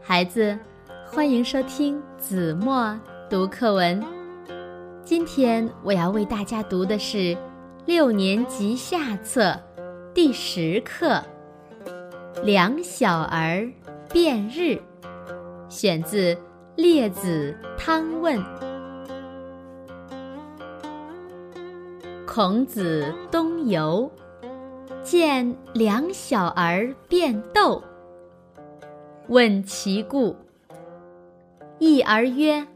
孩子，欢迎收听子墨读课文。今天我要为大家读的是六年级下册第十课《两小儿辩日》，选自《列子·汤问》。孔子东游，见两小儿辩斗。问其故，一儿曰：“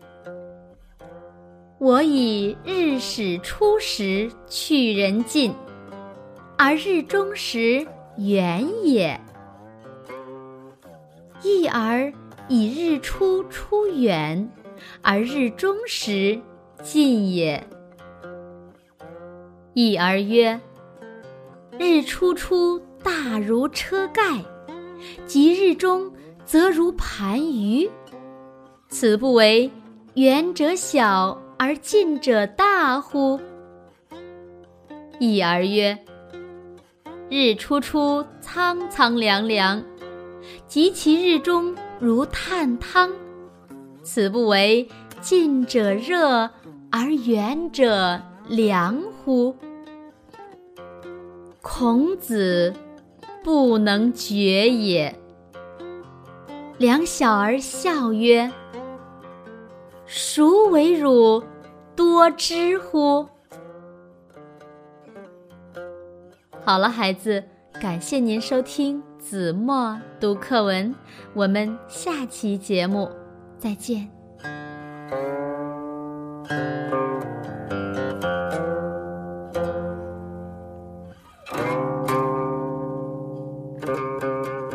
我以日始初时去人近，而日中时远也。一儿以日出出远，而日中时近也。”一儿曰：“日出出大如车盖，及日中。”则如盘盂，此不为远者小而近者大乎？一儿曰：日出出苍苍凉凉，及其日中如炭汤，此不为近者热而远者凉乎？孔子不能决也。两小儿笑曰：“孰为汝多知乎？”好了，孩子，感谢您收听子墨读课文，我们下期节目再见。Música